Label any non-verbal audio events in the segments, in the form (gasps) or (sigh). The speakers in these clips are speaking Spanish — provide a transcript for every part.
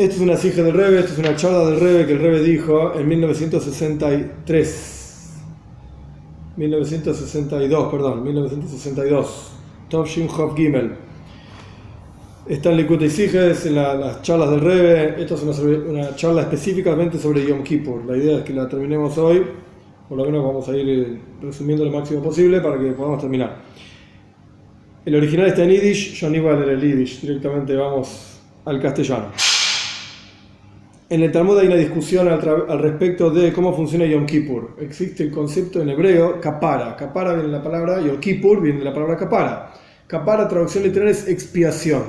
Esta es una sija del Rebe, esta es una charla del Rebe que el Rebe dijo en 1963. 1962, perdón, 1962. Tov Shin Hov Gimel. Está en Likud Sijes, en la- las charlas del Rebe. Esta es una, una charla específicamente sobre Yom Kippur. La idea es que la terminemos hoy. Por lo menos vamos a ir eh, resumiendo lo máximo posible para que podamos terminar. El original está en Yiddish, yo no iba a leer el Yiddish, directamente vamos al castellano. En el Talmud hay una discusión al, respecto de cómo funciona Yom Kippur. Existe el concepto en hebreo kapara. Kapara viene de la palabra Yom Kippur, viene de la palabra kapara. Kapara, traducción literal, es expiación.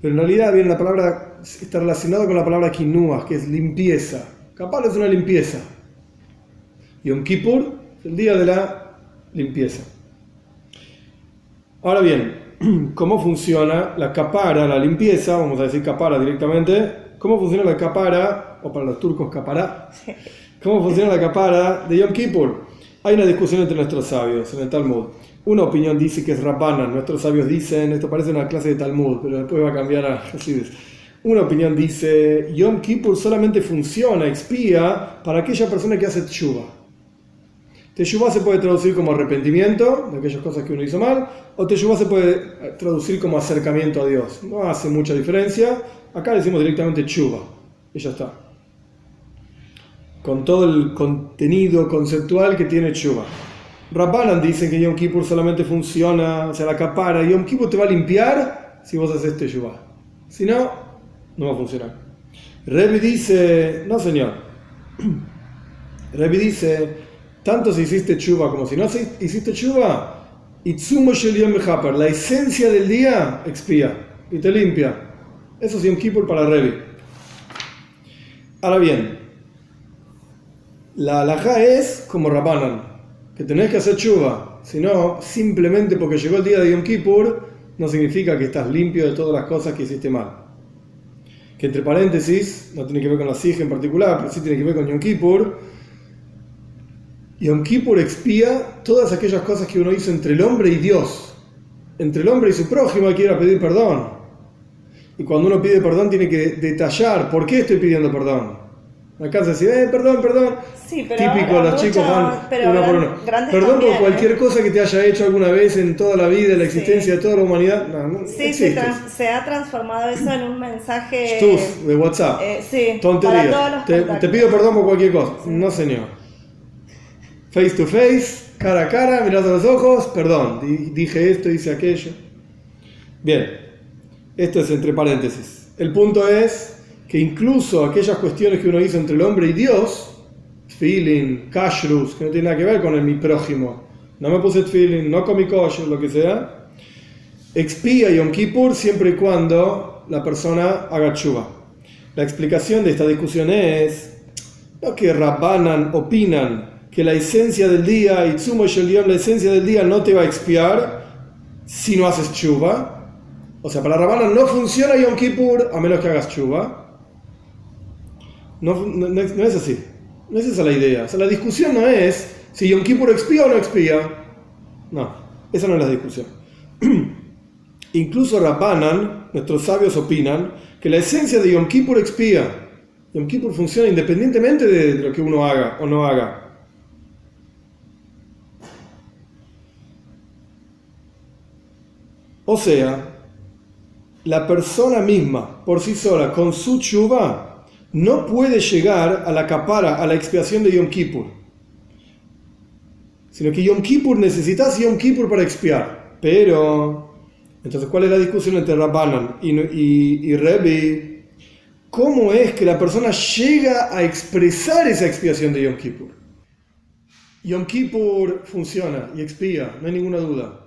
Pero en realidad viene la palabra, está relacionado con la palabra kinuas, que es limpieza. Kapara es una limpieza. Yom Kippur es el día de la limpieza. Ahora bien, (clears throat) ¿cómo funciona la capara, la limpieza? Vamos a decir capara directamente. ¿Cómo funciona la capara, o para los turcos capara? ¿Cómo funciona la capara de Yom Kippur? Hay una discusión entre nuestros sabios en el Talmud. Una opinión dice que es Rabbanan, nuestros sabios dicen, esto parece una clase de Talmud, pero después va a cambiar a Hasides. Una opinión dice, Yom Kippur solamente funciona, expía, para aquella persona que hace tshuva. Teshuvah se puede traducir como arrepentimiento de aquellas cosas que uno hizo mal, o Teshuvah se puede traducir como acercamiento a Dios. No hace mucha diferencia. Acá decimos directamente Chuba, y ya está. Con todo el contenido conceptual que tiene Chuba. Rabbanan dicen que Yom Kippur solamente funciona, o sea, la capara. Yom Kippur te va a limpiar si vos haces Teshuvah. Si no, no va a funcionar. Revi dice, no señor. (clears throat) Revi dice, tanto si hiciste chuva como si no hiciste chuva, Itzumo Shel Yom Mechaper, la esencia del día expía y te limpia. Eso es Yom Kippur para Revi. Ahora bien, la alajá es como Rabbanan, que tenés que hacer chuva. Si no, simplemente porque llegó el día de Yom Kippur, no significa que estás limpio de todas las cosas que hiciste mal. Que entre paréntesis, no tiene que ver con la Sige en particular, pero sí tiene que ver con Yom Kippur. Yom Kippur expía todas aquellas cosas que uno hizo entre el hombre y Dios. Entre el hombre y su prójimo hay que ir a pedir perdón. Y cuando uno pide perdón tiene que detallar por qué estoy pidiendo perdón. Acá se dice, eh, perdón, perdón. Sí, pero Típico, los chicos van pero uno por uno. Perdón por también, cualquier ¿eh? cosa que te haya hecho alguna vez en toda la vida, en la existencia de toda la humanidad. No, no Sí, se, se ha transformado eso en un mensaje. Stuf, de WhatsApp. eh, sí, los Te, te pido perdón por cualquier cosa. No, señor. Face to face, cara a cara, mirando a los ojos, perdón. di- Dije esto, hice aquello. Bien, esto es entre paréntesis. El punto es que incluso aquellas cuestiones que uno hizo entre el hombre y Dios, feeling, kashrus, que no tiene nada que ver con el mi prójimo, no me puse feeling, no comí kosher, lo que sea, expía Yom Kippur siempre y cuando la persona haga chuva. La explicación de esta discusión es no que Rabbanan opinan que la esencia del día, Itzumo Shel Yom, la esencia del día no te va a expiar si no haces chuva. O sea, para Rabbanan no funciona Yom Kippur a menos que hagas chuva. No, no- no es así. No es esa la idea. O sea, la discusión no es si Yom Kippur expía o no expía. No, esa no es la discusión. (clears throat) Incluso Rabbanan, nuestros sabios opinan que la esencia de Yom Kippur expía. Yom Kippur funciona independientemente de lo que uno haga o no haga. O sea, la persona misma, por sí sola, con su chuva, no puede llegar a la capara, a la expiación de Yom Kippur. Sino que Yom Kippur necesitas Yom Kippur para expiar. Pero, entonces, ¿cuál es la discusión entre Rabbanan y, y, y Rebbe? ¿Cómo es que la persona llega a expresar esa expiación de Yom Kippur? Yom Kippur funciona y expía, no hay ninguna duda.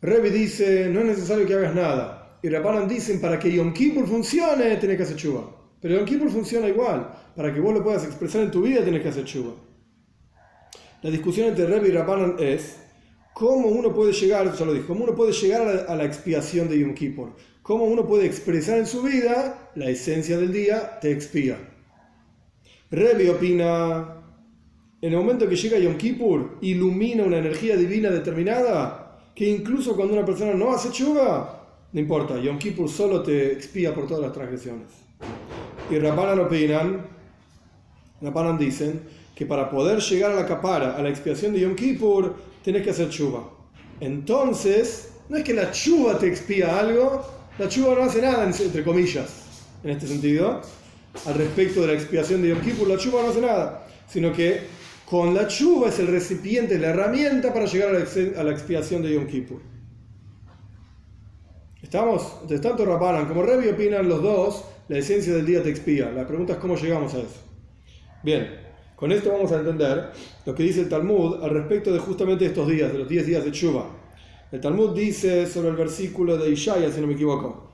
Rebbe dice, no es necesario que hagas nada. Y Rabbanan dicen, para que Yom Kippur funcione, tenés que hacer chuva. Pero Yom Kippur funciona igual. Para que vos lo puedas expresar en tu vida, tenés que hacer chuva. La discusión entre Rebbe y Rabbanan es cómo uno puede llegar, ya lo dije, cómo uno puede llegar a la, a la expiación de Yom Kippur. Cómo uno puede expresar en su vida la esencia del día, te expía. Rebbe opina, en el momento que llega Yom Kippur, ilumina una energía divina determinada, que incluso cuando una persona no hace chuva, no importa, Yom Kippur solo te expía por todas las transgresiones. Y Rabbanan opinan, Rabbanan dicen, que para poder llegar a la capara, a la expiación de Yom Kippur, tenés que hacer chuva. Entonces, no es que la chuva te expía algo, la chuva no hace nada, entre comillas, en este sentido, al respecto de la expiación de Yom Kippur, la chuva no hace nada, sino que con la chuva es el recipiente, la herramienta para llegar a la expiación de Yom Kippur. ¿Estamos? Entonces, tanto Rabbanan como Revi opinan los dos, la esencia del día te expía. La pregunta es cómo llegamos a eso. Bien, con esto vamos a entender lo que dice el Talmud al respecto de justamente estos días, de los 10 días de Chuba. El Talmud dice sobre el versículo de Ishaya, si no me equivoco.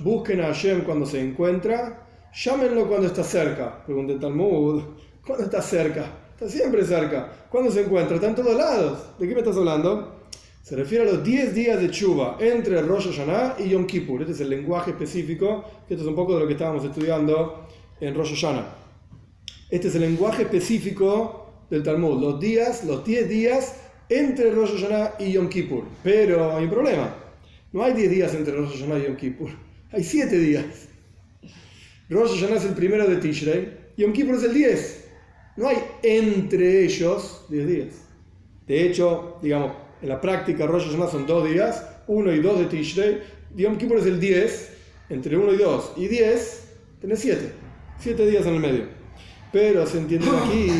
Busquen a Hashem cuando se encuentra, llámenlo cuando está cerca. Pregunta el Talmud, ¿cuándo está cerca? Está siempre cerca. ¿Cuándo se encuentra? Está en todos lados. ¿De qué me estás hablando? Se refiere a los 10 días de Chuba entre Rosh Hashanah y Yom Kippur. Este es el lenguaje específico, que esto es un poco de lo que estábamos estudiando en Rosh Hashanah. Este es el lenguaje específico del Talmud. Los días, los 10 días entre Rosh Hashanah y Yom Kippur. Pero hay un problema. No hay 10 días entre Rosh Hashanah y Yom Kippur. Hay 7 días. Rosh Hashanah es el primero de Tishrei. Yom Kippur es el 10. No hay entre ellos 10 días. De hecho, digamos, en la práctica, Rosh Hashanah son dos días, uno y dos de Tishrei. Yom Kippur es el 10, entre 1 y 2 y 10, tenés 7. 7 días en el medio. Pero se entiende (laughs) aquí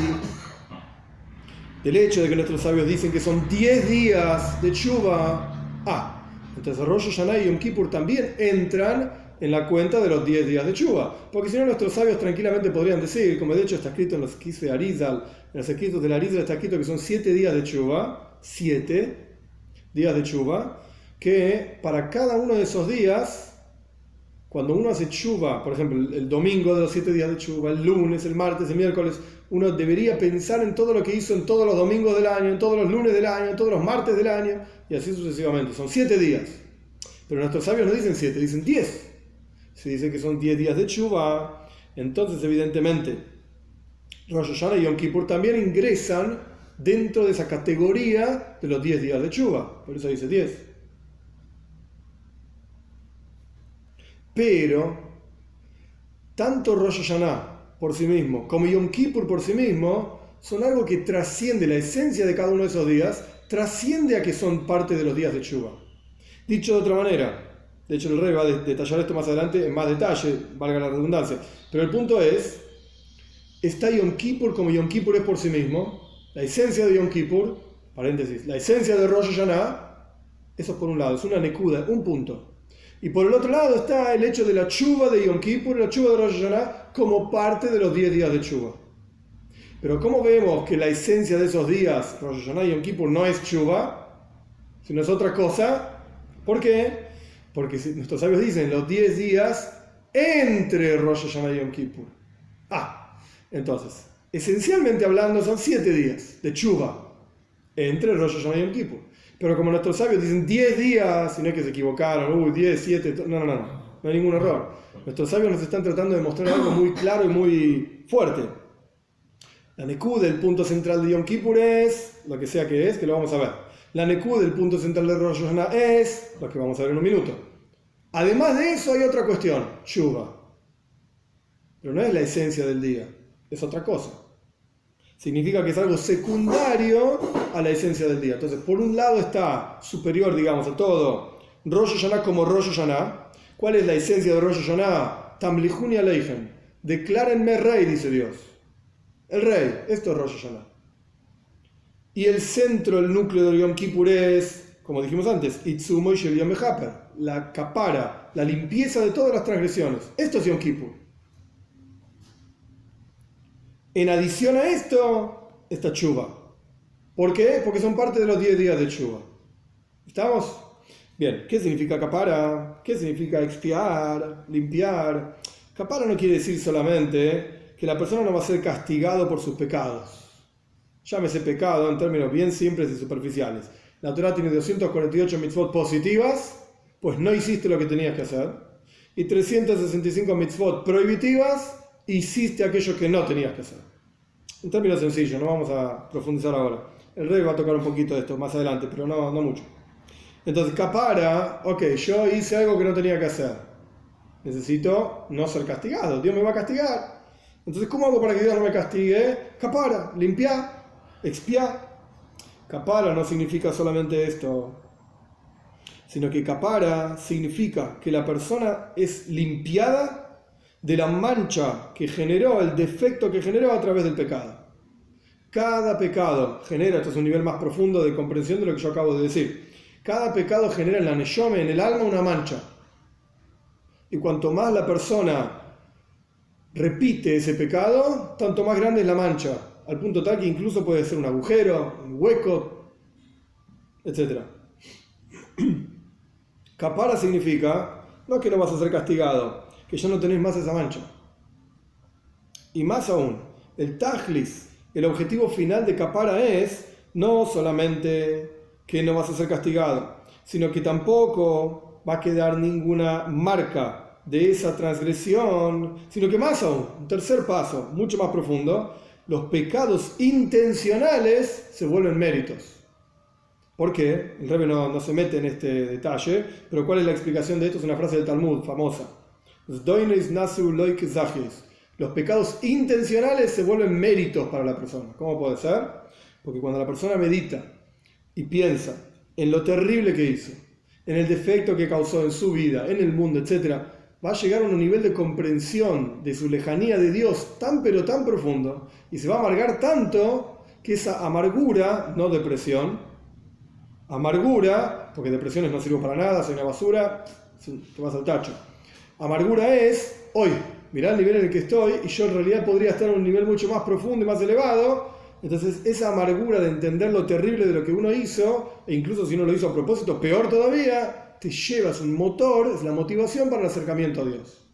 del hecho de que nuestros sabios dicen que son 10 días de Chuba. Ah, entonces Rosh Hashanah y Yom Kippur también entran en la cuenta de los 10 días de Chuba. Porque si no, nuestros sabios tranquilamente podrían decir, como de hecho está escrito en los de Arizal, en los escritos de Arizal está escrito que son 7 días de Chuba siete días de chuva, que para cada uno de esos días, cuando uno hace chuva, por ejemplo, el domingo de los siete días de chuva, el lunes, el martes, el miércoles, uno debería pensar en todo lo que hizo en todos los domingos del año, en todos los lunes del año, en todos los martes del año, y así sucesivamente. Son siete días. Pero nuestros sabios no dicen siete, dicen diez. Se dice que son diez días de chuva, entonces evidentemente Rosh Hashanah y Yom Kippur también ingresan dentro de esa categoría de los 10 días de Chuba. Por eso dice 10. Pero, tanto Rosh Hashanah por sí mismo como Yom Kippur por sí mismo son algo que trasciende la esencia de cada uno de esos días, trasciende a que son parte de los días de Chuba. Dicho de otra manera, de hecho el rey va a detallar esto más adelante en más detalle, valga la redundancia, pero el punto es, está Yom Kippur como Yom Kippur es por sí mismo, la esencia de Yom Kippur, paréntesis, la esencia de Rosh Hashanah, eso por un lado, es una nekuda, un punto. Y por el otro lado está el hecho de la chuva de Yom Kippur, la chuva de Rosh Hashanah, como parte de los 10 días de chuva. Pero ¿cómo vemos que la esencia de esos días, Rosh Hashanah y Yom Kippur, no es chuva, sino es otra cosa? ¿Por qué? Porque nuestros sabios dicen los 10 días entre Rosh Hashanah y Yom Kippur. Ah, entonces, esencialmente hablando, son siete días de chuva entre Rosh Hashanah y Yom Kippur. Pero como nuestros sabios dicen 10 días, y no es que se equivocaron, uy, 10, 7, no, no, no, no hay ningún error. Nuestros sabios nos están tratando de mostrar algo muy claro y muy fuerte. La Neku del punto central de Yom Kippur es lo que sea que es, que lo vamos a ver. La Neku del punto central de Rosh Hashanah es lo que vamos a ver en un minuto. Además de eso hay otra cuestión, chuva. Pero no es la esencia del día, es otra cosa significa que es algo secundario a la esencia del día. Entonces, por un lado está superior, digamos, a todo Rosh Hashanah como Rosh Hashanah. ¿Cuál es la esencia de Rosh Hashanah? Tamlihuni Aleihem. Declárenme rey, dice Dios. El rey, esto es Rosh Hashanah. Y el centro, el núcleo de Yom Kippur es, como dijimos antes, Itzumo y Yom la capara, la limpieza de todas las transgresiones. Esto es Yom Kippur. En adición a esto, esta chuva. ¿Por qué? Porque son parte de los 10 días de chuva. ¿Estamos? Bien, ¿qué significa capara? ¿Qué significa expiar, limpiar? Capara no quiere decir solamente que la persona no va a ser castigado por sus pecados. Llámese pecado en términos bien simples y superficiales. La Torah tiene 248 mitzvot positivas, pues no hiciste lo que tenías que hacer. Y 365 mitzvot prohibitivas, hiciste aquello que no tenías que hacer. En términos sencillos, no vamos a profundizar ahora. El rey va a tocar un poquito de esto más adelante, pero no, no mucho. Entonces, capara, ok, yo hice algo que no tenía que hacer. Necesito no ser castigado. Dios me va a castigar. Entonces, ¿cómo hago para que Dios no me castigue? Capara, limpiar, expiar. Capara no significa solamente esto, sino que capara significa que la persona es limpiada de la mancha que generó, el defecto que generó a través del pecado. Cada pecado genera, esto es un nivel más profundo de comprensión de lo que yo acabo de decir, cada pecado genera en la neyome, en el alma, una mancha. Y cuanto más la persona repite ese pecado, tanto más grande es la mancha, al punto tal que incluso puede ser un agujero, un hueco, etc. (clears throat) Capara significa, no que no vas a ser castigado, que ya no tenés más esa mancha. Y más aún, el tajlis, el objetivo final de Capara es no solamente que no vas a ser castigado, sino que tampoco va a quedar ninguna marca de esa transgresión, sino que más aún, un tercer paso, mucho más profundo, los pecados intencionales se vuelven méritos. ¿Por qué? El rebe no, se mete en este detalle, pero ¿cuál es la explicación de esto? Es una frase del Talmud famosa. Los pecados intencionales se vuelven méritos para la persona. ¿Cómo puede ser? Porque cuando la persona medita y piensa en lo terrible que hizo, en el defecto que causó en su vida, en el mundo, etc., va a llegar a un nivel de comprensión de su lejanía de Dios tan pero tan profundo y se va a amargar tanto que esa amargura, no depresión, Amargura, porque depresiones no sirven para nada, soy una basura, te vas al tacho. Amargura es, hoy, mirá el nivel en el que estoy y yo en realidad podría estar en un nivel mucho más profundo y más elevado. Entonces esa amargura de entender lo terrible de lo que uno hizo, e incluso si uno lo hizo a propósito, peor todavía, te llevas un motor, es la motivación para el acercamiento a Dios.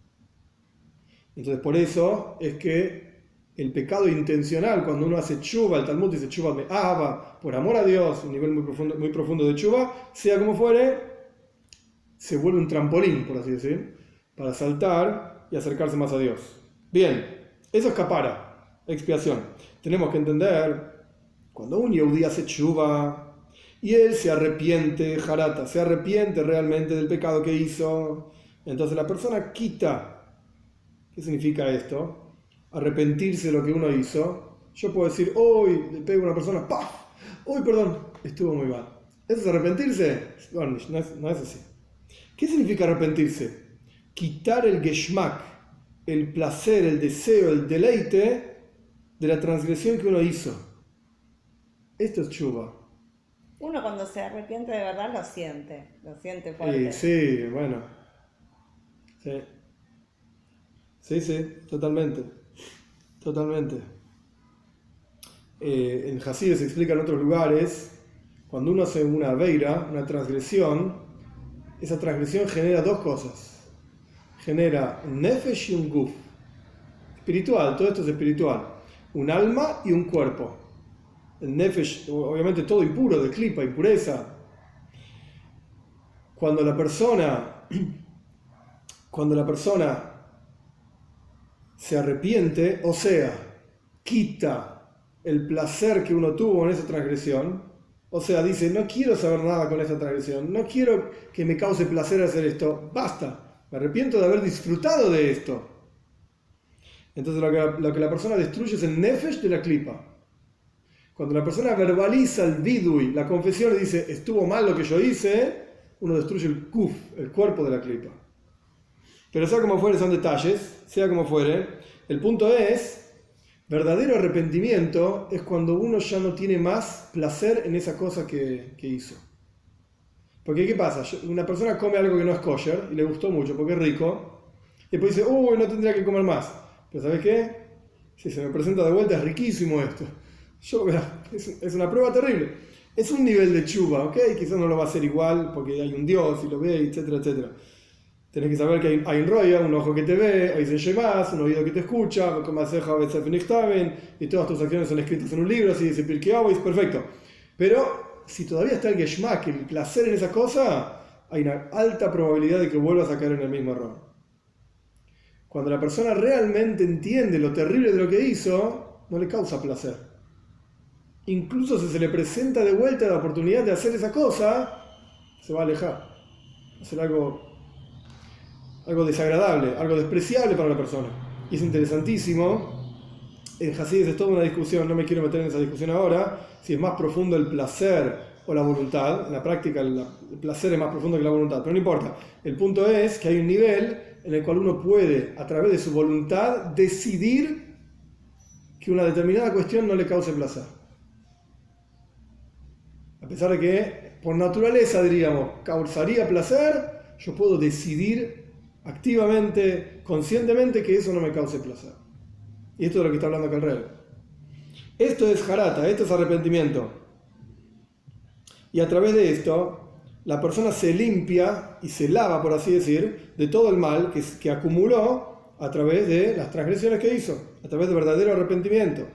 Entonces por eso es que el pecado intencional, cuando uno hace chuba, el Talmud dice chuba me aba, por amor a Dios, un nivel muy profundo, muy profundo de chuba, sea como fuere, se vuelve un trampolín, por así decir, para saltar y acercarse más a Dios. Bien, eso es capara, expiación. Tenemos que entender, cuando un yehudí hace chuba y él se arrepiente, jarata, se arrepiente realmente del pecado que hizo, entonces la persona quita. ¿Qué significa esto? arrepentirse de lo que uno hizo, yo puedo decir, hoy le pego a una persona, ¡paf! Uy, perdón, estuvo muy mal. ¿Eso es arrepentirse? no es, no así. ¿Qué significa arrepentirse? Quitar el geschmack, el placer, el deseo, el deleite de la transgresión que uno hizo. Esto es chuba. Uno cuando se arrepiente de verdad lo siente, lo siente fuerte. Sí, sí, bueno. Sí. Sí, sí, totalmente. Totalmente. Eh, en Hasid se explica en otros lugares, cuando uno hace una veira, una transgresión, esa transgresión genera dos cosas. Genera un nefesh y un guf. Espiritual, todo esto es espiritual. Un alma y un cuerpo. El nefesh, obviamente todo impuro, de clipa, impureza. Cuando la persona, (clears throat) cuando la persona se arrepiente, o sea, quita el placer que uno tuvo en esa transgresión, o sea, dice, no quiero saber nada con esta transgresión, no quiero que me cause placer hacer esto, basta, me arrepiento de haber disfrutado de esto. Entonces lo que, la persona destruye es el nefesh de la clipa. Cuando la persona verbaliza el vidui, la confesión, y dice, estuvo mal lo que yo hice, uno destruye el kuf, el cuerpo de la clipa. Pero sea como fuere, son detalles, sea como fuere. El punto es, verdadero arrepentimiento es cuando uno ya no tiene más placer en esa cosa que, hizo. Porque ¿qué pasa? Una persona come algo que no es kosher y le gustó mucho porque es rico, y después dice, uy, no tendría que comer más. Pero ¿sabes qué? Si se me presenta de vuelta, es riquísimo esto. Yo, es, es una prueba terrible. Es un nivel de chuba, ¿ok? Quizás no lo va a hacer igual porque hay un Dios y lo ve, etcétera, etcétera. Tenés que saber que hay, un roya, un ojo que te ve, hay más, un oído que te escucha, y todas tus acciones son escritas en un libro, así dice es perfecto. Pero si todavía está el geschmack, el placer en esa cosa, hay una alta probabilidad de que vuelvas a caer en el mismo error. Cuando la persona realmente entiende lo terrible de lo que hizo, no le causa placer. Incluso si se le presenta de vuelta la oportunidad de hacer esa cosa, se va a alejar. Ser algo, algo desagradable, algo despreciable para la persona. Y es interesantísimo. En Hasidis es toda una discusión, no me quiero meter en esa discusión ahora, si es más profundo el placer o la voluntad. En la práctica el placer es más profundo que la voluntad, pero no importa. El punto es que hay un nivel en el cual uno puede, a través de su voluntad, decidir que una determinada cuestión no le cause placer. Pesar de que, por naturaleza, diríamos, causaría placer, yo puedo decidir activamente, conscientemente, que eso no me cause placer. Y esto es lo que está hablando acá el rey. Esto es jarata, esto es arrepentimiento. Y a través de esto, la persona se limpia y se lava, por así decir, de todo el mal que, que acumuló a través de las transgresiones que hizo, a través de verdadero arrepentimiento.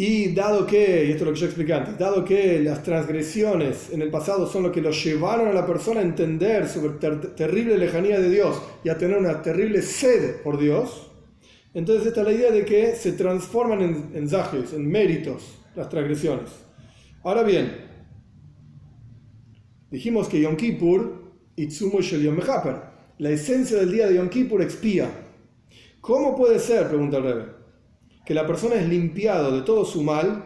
Y dado que, y esto es lo que yo expliqué antes, dado que las transgresiones en el pasado son lo que lo llevaron a la persona a entender su terrible lejanía de Dios y a tener una terrible sed por Dios, entonces esta es la idea de que se transforman en, en en méritos, las transgresiones. Ahora bien, dijimos que Yom Kippur, Itzumo Shel Yom la esencia del día de Yom Kippur expía. ¿Cómo puede ser, pregunta el Rebbe, que la persona es limpiado de todo su mal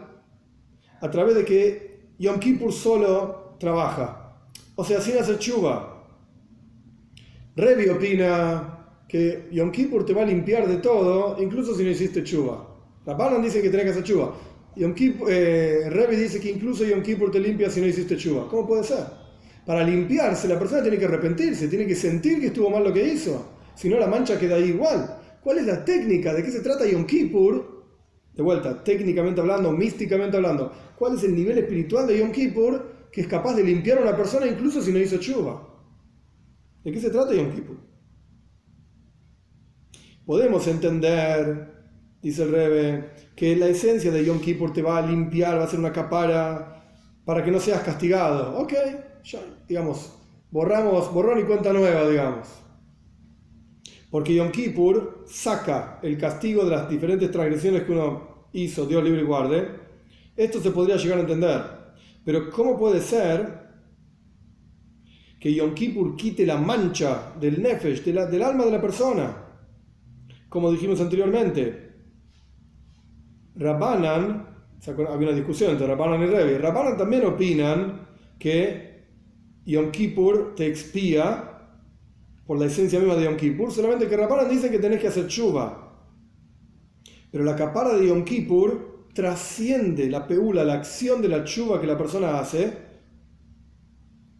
a través de que Yom Kippur solo trabaja? O sea, sin hacer chuva. Rebbe opina que Yom Kippur te va a limpiar de todo, incluso si no hiciste chuva. Rabbanan dice que tenés que hacer chuva. Yom eh, Rebbe dice que incluso Yom Kippur te limpia si no hiciste chuva. ¿Cómo puede ser? Para limpiarse, la persona tiene que arrepentirse, tiene que sentir que estuvo mal lo que hizo. Si no, la mancha queda ahí igual. ¿Cuál es la técnica? ¿De qué se trata Yom Kippur? De vuelta, técnicamente hablando, místicamente hablando. ¿Cuál es el nivel espiritual de Yom Kippur que es capaz de limpiar a una persona incluso si no hizo chuva? ¿De qué se trata Yom Kippur? Podemos entender dice el Rebe, que la esencia de Yom Kippur te va a limpiar, va a ser una capara para que no seas castigado. Ok, ya, digamos, borramos, borrón y cuenta nueva, digamos. Porque Yom Kippur saca el castigo de las diferentes transgresiones que uno hizo, Dios libre y guarde. Esto se podría llegar a entender. Pero ¿cómo puede ser que Yom Kippur quite la mancha del nefesh, del alma de la persona? Como dijimos anteriormente, Rabbanan, había una discusión entre Rabbanan y Revi, Rabbanan también opinan que Yom Kippur te expía por la esencia misma de Yom Kippur, solamente que Rabbanan dice que tenés que hacer chuva. Pero la capara de Yom Kippur trasciende la peula, la acción de la chuva que la persona hace,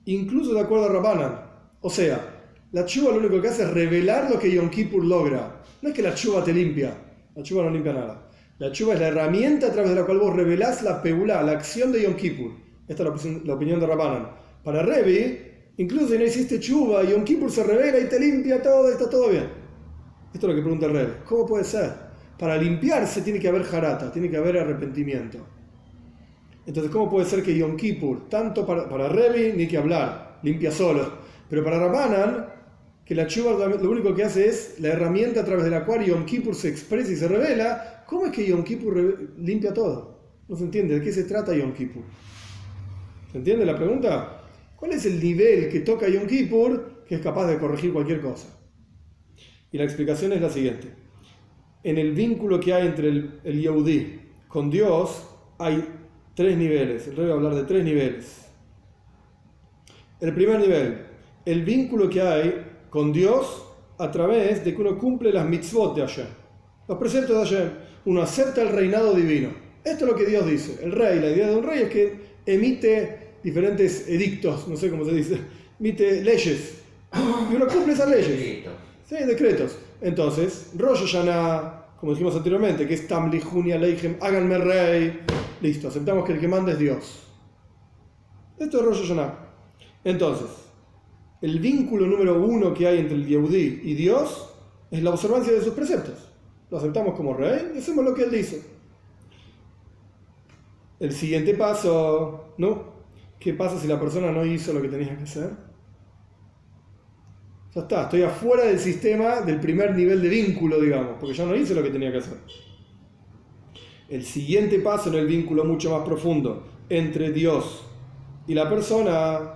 incluso de acuerdo a Rabbanan. O sea, la chuva lo único que hace es revelar lo que Yom Kippur logra. No es que la chuva te limpia, la chuva no limpia nada. La chuva es la herramienta a través de la cual vos revelás la peulá, la acción de Yom Kippur. Esta es la opinión de Rabbanan. Para Revi, incluso si no hiciste chuva, Yom Kippur se revela y te limpia todo, está todo bien. Esto es lo que pregunta el Revi. ¿Cómo puede ser? Para limpiarse tiene que haber jarata, tiene que haber arrepentimiento. Entonces, ¿cómo puede ser que Yom Kippur, tanto para, para ni que hablar, limpia solo, pero para Rabbanan, que la chuva lo único que hace es la herramienta a través de la cual Yom Kippur se expresa y se revela, ¿cómo es que Yom Kippur limpia todo? No se entiende, ¿de qué se trata Yom Kippur? ¿Se entiende la pregunta? ¿Cuál es el nivel que toca Yom Kippur que es capaz de corregir cualquier cosa? Y la explicación es la siguiente. En el vínculo que hay entre el, el con Dios hay tres niveles. El rey va a hablar de tres niveles. El primer nivel, el vínculo que hay con Dios a través de que uno cumple las mitzvot de Hashem, los preceptos de Hashem. Uno acepta el reinado divino. Esto es lo que Dios dice. El rey, la idea de un rey es que emite diferentes edictos, no sé cómo se dice, emite leyes. (gasps) Y uno cumple esas leyes. Sí, decretos. Entonces, Rosh Hashanah, como dijimos anteriormente, que es Tamli, Junia, Leichem, háganme rey. Listo, aceptamos que el que manda es Dios. Esto es Rosh Hashanah. Entonces, el vínculo número uno que hay entre el Yehudí y Dios es la observancia de sus preceptos. Lo aceptamos como rey y hacemos lo que él dice. El siguiente paso, ¿no? ¿Qué pasa si la persona no hizo lo que tenía que hacer? Ya está, estoy afuera del sistema del primer nivel de vínculo, digamos, porque yo no hice lo que tenía que hacer. El siguiente paso en el vínculo mucho más profundo entre Dios y la persona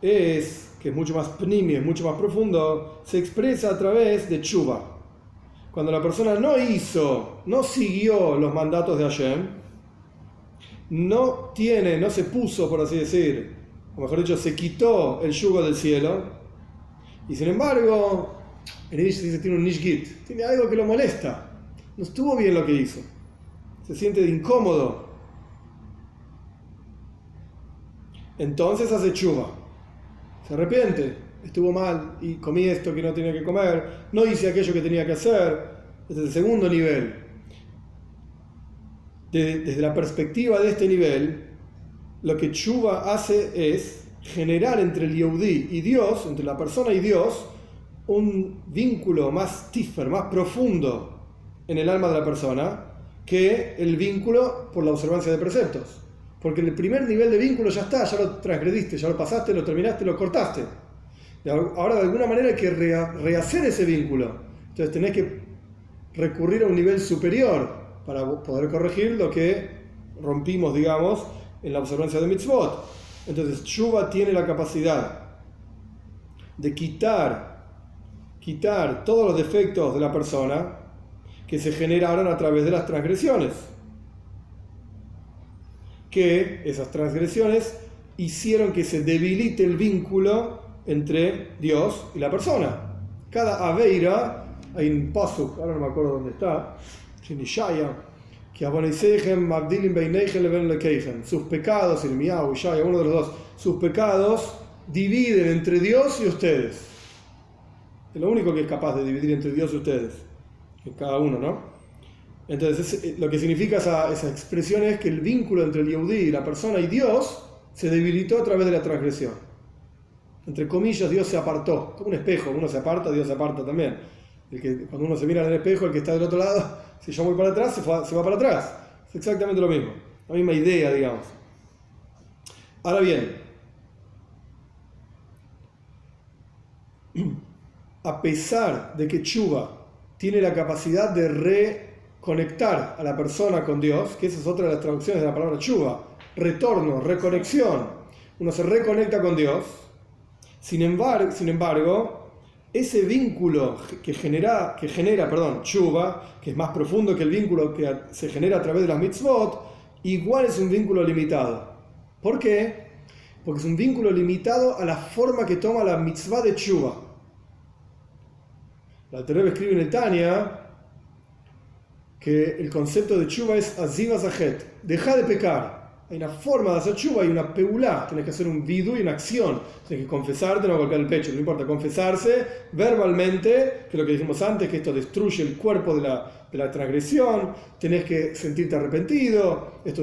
es, que es mucho más pnimi, es mucho más profundo, se expresa a través de chuva. Cuando la persona no hizo, no siguió los mandatos de Hashem, no tiene, no se puso, por así decir, o mejor dicho, se quitó el yugo del cielo, y sin embargo, en Yiddish dice tiene un nishgit, tiene algo que lo molesta, no estuvo bien lo que hizo, se siente incómodo. Entonces hace chuva, se arrepiente, estuvo mal y comí esto que no tenía que comer, no hice aquello que tenía que hacer. Es el segundo nivel. Desde, la perspectiva de este nivel, lo que Chuba hace es generar entre el Yehudi y Dios, entre la persona y Dios, un vínculo más tífer, más profundo en el alma de la persona que el vínculo por la observancia de preceptos. Porque el primer nivel de vínculo ya está, ya lo transgrediste, ya lo pasaste, lo terminaste, lo cortaste. Ahora de alguna manera hay que rehacer ese vínculo. Entonces tenés que recurrir a un nivel superior para poder corregir lo que rompimos, digamos, en la observancia de mitzvot. Entonces, Shuba tiene la capacidad de quitar, quitar todos los defectos de la persona que se generaron a través de las transgresiones. Que esas transgresiones hicieron que se debilite el vínculo entre Dios y la persona. Cada aveira, hay un paso, ahora no me acuerdo dónde está, que sus pecados, el miau, Shaya, uno de los dos, sus pecados dividen entre Dios y ustedes. Es lo único que es capaz de dividir entre Dios y ustedes, cada uno, ¿no? Entonces, eh, lo que significa esa, esa expresión es que el vínculo entre el Yehudi la persona y Dios se debilitó a través de la transgresión entre comillas, Dios se apartó, como un espejo, uno se aparta, Dios se aparta también. El que, cuando uno se mira en el espejo, el que está del otro lado, si yo voy para atrás, se, se va para atrás. Es exactamente lo mismo, la misma idea, digamos. Ahora bien, (clears throat) a pesar de que Chuba tiene la capacidad de reconectar a la persona con Dios, que esa es otra de las traducciones de la palabra Chuba, retorno, reconexión, uno se reconecta con Dios, sin embargo, sin embargo ese vínculo que genera, que genera perdón, chuba, que es más profundo que el vínculo que se genera a través de las mitzvot, igual es un vínculo limitado. ¿Por qué? Porque es un vínculo limitado a la forma que toma la mitzvah de chuba. La Terrebe escribe en el Tania que el concepto de chuba es aziva deja de pecar. Hay una forma de hacer chuva, hay una peulá, tienes que hacer un vidu y una acción. Tienes que confesarte, no golpear el pecho, no importa, confesarse verbalmente, que es lo que dijimos antes, que esto destruye el cuerpo de la, de la transgresión, tenés que sentirte arrepentido, esto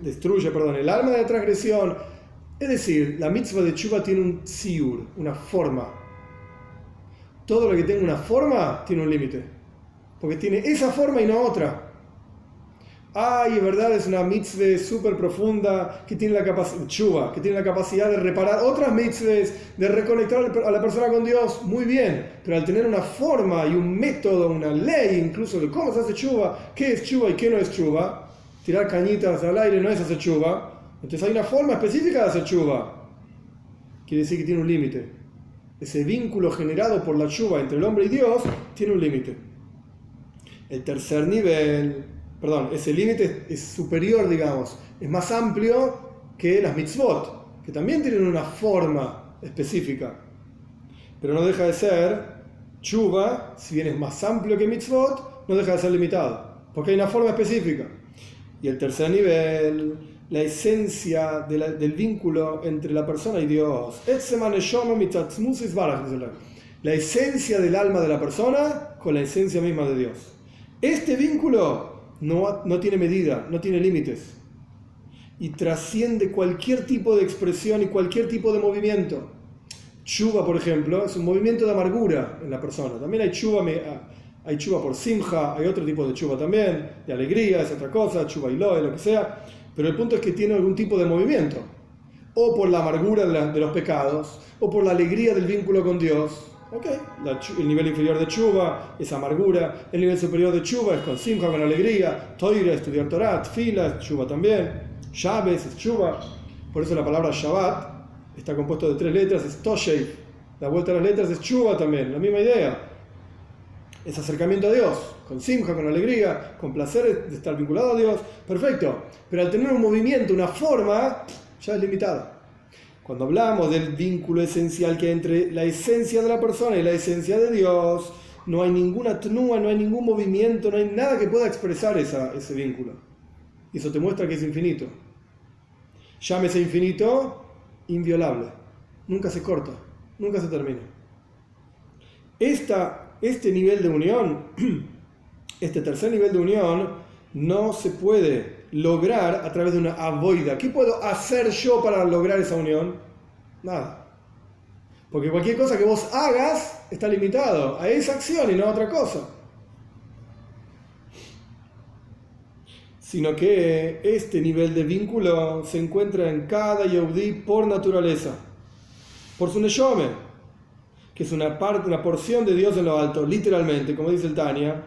destruye perdón, el alma de la transgresión. Es decir, la mitzvah de chuva tiene un siur, una forma. Todo lo que tenga una forma tiene un límite, porque tiene esa forma y no otra ay, verdad, es una mitzvah súper profunda que tiene la capacidad, que tiene la capacidad de reparar otras mitzvahs, de reconectar a la persona con Dios, muy bien, pero al tener una forma y un método, una ley incluso de cómo se hace chuva, qué es chuva y qué no es chuva, tirar cañitas al aire no es hacer chuva, entonces hay una forma específica de hacer chuva, quiere decir que tiene un límite. Ese vínculo generado por la chuva entre el hombre y Dios tiene un límite. El tercer nivel perdón, ese límite es superior, digamos, es más amplio que las mitzvot, que también tienen una forma específica. Pero no deja de ser, chuba, si bien es más amplio que mitzvot, no deja de ser limitado, porque hay una forma específica. Y el tercer nivel, la esencia del vínculo entre la persona y Dios. La esencia del alma de la persona con la esencia misma de Dios. Este vínculo no, tiene medida, no tiene límites. Y trasciende cualquier tipo de expresión y cualquier tipo de movimiento. Chuba, por ejemplo, es un movimiento de amargura en la persona. También hay chuba, hay chuba por simja, hay otro tipo de chuba también, de alegría, es otra cosa, chuba y loe, lo que sea. Pero el punto es que tiene algún tipo de movimiento. O por la amargura de los pecados, o por la alegría del vínculo con Dios. Ok, el nivel inferior de chuva es amargura, el nivel superior de chuva es con simja, con alegría, toira, estudiar Torah, fila, chuva también, llaves, es chuva. Por eso la palabra Shabbat está compuesto de tres letras, es toshei. La vuelta a las letras es chuva también, la misma idea. Es acercamiento a Dios, con simja, con alegría, con placer de estar vinculado a Dios. Perfecto. Pero al tener un movimiento, una forma, ya es limitada. Cuando hablamos del vínculo esencial que hay entre la esencia de la persona y la esencia de Dios, no hay ninguna tnúa, no hay ningún movimiento, no hay nada que pueda expresar esa, ese vínculo. Y eso te muestra que es infinito. Llámese infinito, inviolable. Nunca se corta, nunca se termina. Esta, este nivel de unión, (clears throat) este tercer nivel de unión, no se puede lograr a través de una avoida. ¿Qué puedo hacer yo para lograr esa unión? Nada. Porque cualquier cosa que vos hagas está limitado a esa acción y no a otra cosa. Sino que este nivel de vínculo se encuentra en cada Yehudi por naturaleza, por su neshome, que es una parte, una porción de Dios en lo alto, literalmente, como dice el Tania.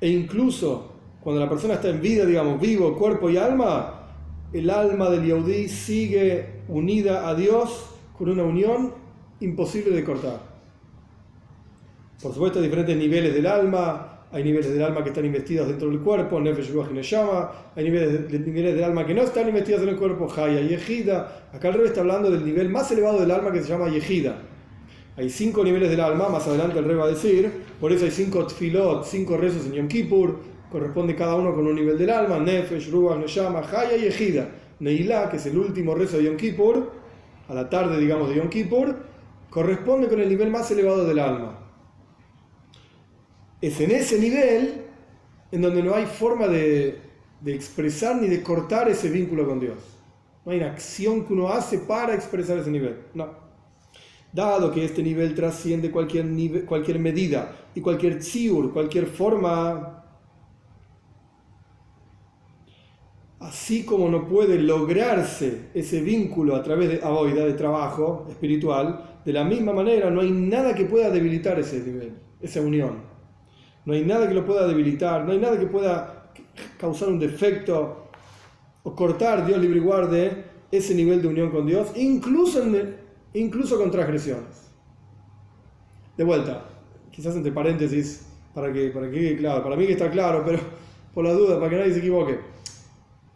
E incluso cuando la persona está en vida, digamos, vivo, cuerpo y alma, el alma del Yehudi sigue unida a Dios con una unión imposible de cortar. Por supuesto, hay diferentes niveles del alma. Hay niveles del alma que están investidos dentro del cuerpo, Nefesh Ruach Neshama. Hay niveles, de, niveles del alma que no están investidos en el cuerpo, Haya y Yehida. Acá el rey está hablando del nivel más elevado del alma que se llama Yehida. Hay cinco niveles del alma, más adelante el rey va a decir. Por eso hay cinco tfilot, cinco rezos en Yom Kippur. Corresponde cada uno con un nivel del alma, Nefesh, Ruach, Neshama, Haya y Yehida. Neilá, que es el último rezo de Yom Kippur, a la tarde, digamos, de Yom Kippur, corresponde con el nivel más elevado del alma. Es en ese nivel en donde no hay forma de, expresar ni de cortar ese vínculo con Dios. No hay una acción que uno hace para expresar ese nivel. No. Dado que este nivel trasciende cualquier, nivel, cualquier medida y cualquier tziur, cualquier forma, así como no puede lograrse ese vínculo a través de aboida, de trabajo espiritual, de la misma manera no hay nada que pueda debilitar ese nivel, esa unión. No hay nada que lo pueda debilitar, no hay nada que pueda causar un defecto o cortar, Dios libre y guarde, ese nivel de unión con Dios, incluso, en, incluso con transgresiones. De vuelta, quizás entre paréntesis, para que, para que claro, para mí que está claro, pero por la duda, para que nadie se equivoque.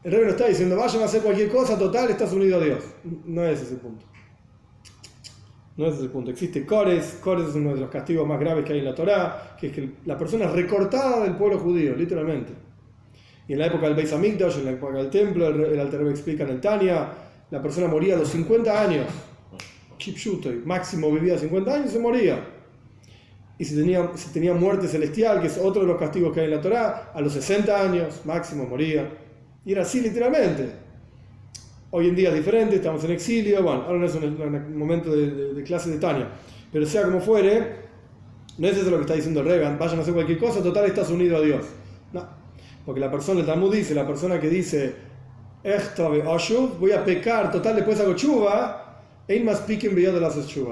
El rey no está diciendo, vayan a hacer cualquier cosa, total, estás unido a Dios. No es ese el punto. No es ese el punto. Existe Cores. Cores es uno de los castigos más graves que hay en la Torá, que es que la persona es recortada del pueblo judío, literalmente. Y en la época del Beis Hamikdash, en la época del templo, el, el Alter explica en el Tania, la persona moría a los 50 años. Kipshutoy, máximo vivía 50 años y se moría. Y si tenía, si tenía muerte celestial, que es otro de los castigos que hay en la Torá, a los 60 años, máximo moría. Y era así literalmente. Hoy en día es diferente, estamos en exilio, bueno, ahora no es un, momento de, de, de, clase de Tania, pero sea como fuere, no es eso lo que está diciendo el Regan, vayan a hacer cualquier cosa, total estás unido a Dios. No, porque la persona, el Talmud dice, la persona que dice, voy a pecar, total después hago chuva,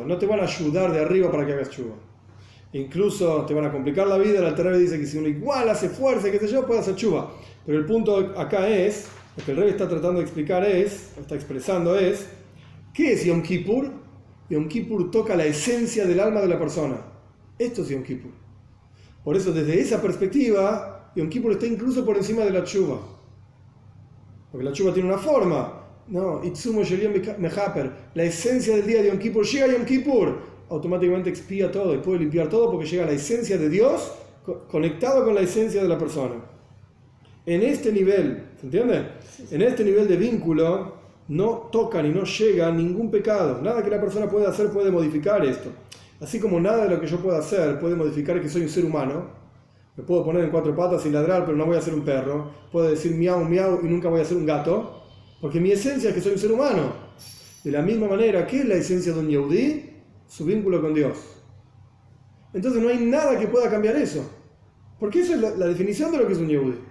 no te van a ayudar de arriba para que hagas chuva. Incluso te van a complicar la vida, el Alter dice que si uno igual hace fuerza, qué sé yo, puede hacer chuva. Pero el punto acá es, lo que el rey está tratando de explicar es, está expresando es, ¿qué es Yom Kippur? Yom Kippur toca la esencia del alma de la persona. Esto es Yom Kippur. Por eso, desde esa perspectiva, Yom Kippur está incluso por encima de la chuva. Porque la chuva tiene una forma. No, Itzumo Mehaper. La esencia del día de Yom Kippur llega a Yom Kippur. Automáticamente expía todo y puede limpiar todo porque llega a la esencia de Dios conectado con la esencia de la persona. En este nivel, ¿se entiende? En este nivel de vínculo no toca ni no llega ningún pecado. Nada que la persona pueda hacer puede modificar esto. Así como nada de lo que yo pueda hacer puede modificar que soy un ser humano. Me puedo poner en cuatro patas y ladrar, pero no voy a ser un perro. Puedo decir miau, miau y nunca voy a ser un gato. Porque mi esencia es que soy un ser humano. De la misma manera, ¿qué es la esencia de un Yehudi? Su vínculo con Dios. Entonces no hay nada que pueda cambiar eso. Porque eso es la, definición de lo que es un Yehudi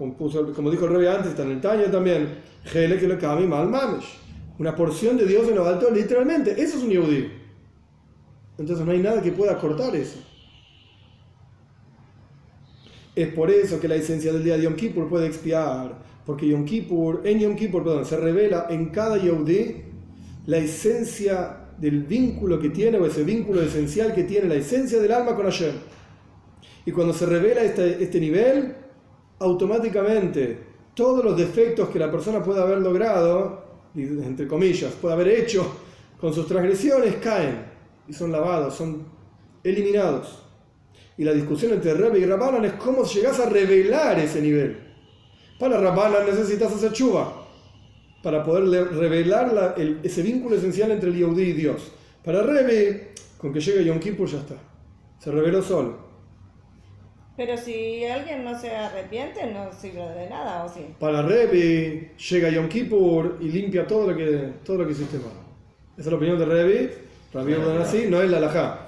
como, como dijo el rey antes, está en el Taño también, que lo mal mamesh. una porción de Dios en lo alto, literalmente. Eso es un Yehudi. Entonces no hay nada que pueda cortar eso. Es por eso que la esencia del día de Yom Kippur puede expiar, porque Yom Kippur, en Yom Kippur, se revela en cada Yehudi la esencia del vínculo que tiene, o ese vínculo esencial que tiene la esencia del alma con Hashem. Y cuando se revela este, este nivel, automáticamente todos los defectos que la persona puede haber logrado, entre comillas, puede haber hecho con sus transgresiones, caen y son lavados, son eliminados. Y la discusión entre Rebbe y Rabbanan es cómo llegas a revelar ese nivel. Para Rabbanan necesitas hacer chuva para poder revelar ese vínculo esencial entre el Yehudi y Dios. Para Rebbe, con que llegue Yom Kippur ya está. Se reveló solo. Pero si alguien no se arrepiente, no sirve de nada, ¿o sí? Para Rebbe, llega Yom Kippur y limpia todo lo que, todo lo que hiciste mal. Esa es la opinión de Rebbe. Rabbi así, no es la alajá.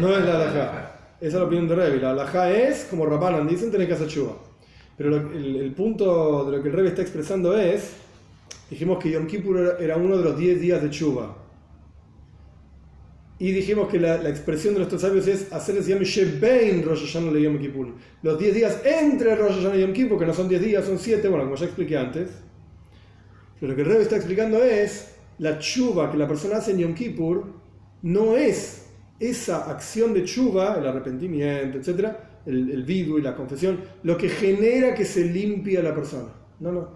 No es la alajá. Esa es la opinión de Rebbe. La alajá es, como Rabbanan dicen, tenés que hacer chuva. Pero el, punto de lo que el Rebbe está expresando es, dijimos que Yom Kippur era uno de los 10 días de Chuba. Y dijimos que la, expresión de nuestros sabios es hacer el Shebein Rosh Hashanah Yom Kippur. Los 10 días entre Rosh Hashanah y Yom Kippur, que no son 10 días, son 7, bueno, como ya expliqué antes. Pero lo que el Rebbe está explicando es, la chuva que la persona hace en Yom Kippur no es esa acción de chuva, el arrepentimiento, etcétera, el, el y la confesión, lo que genera que se limpie la persona. No, no.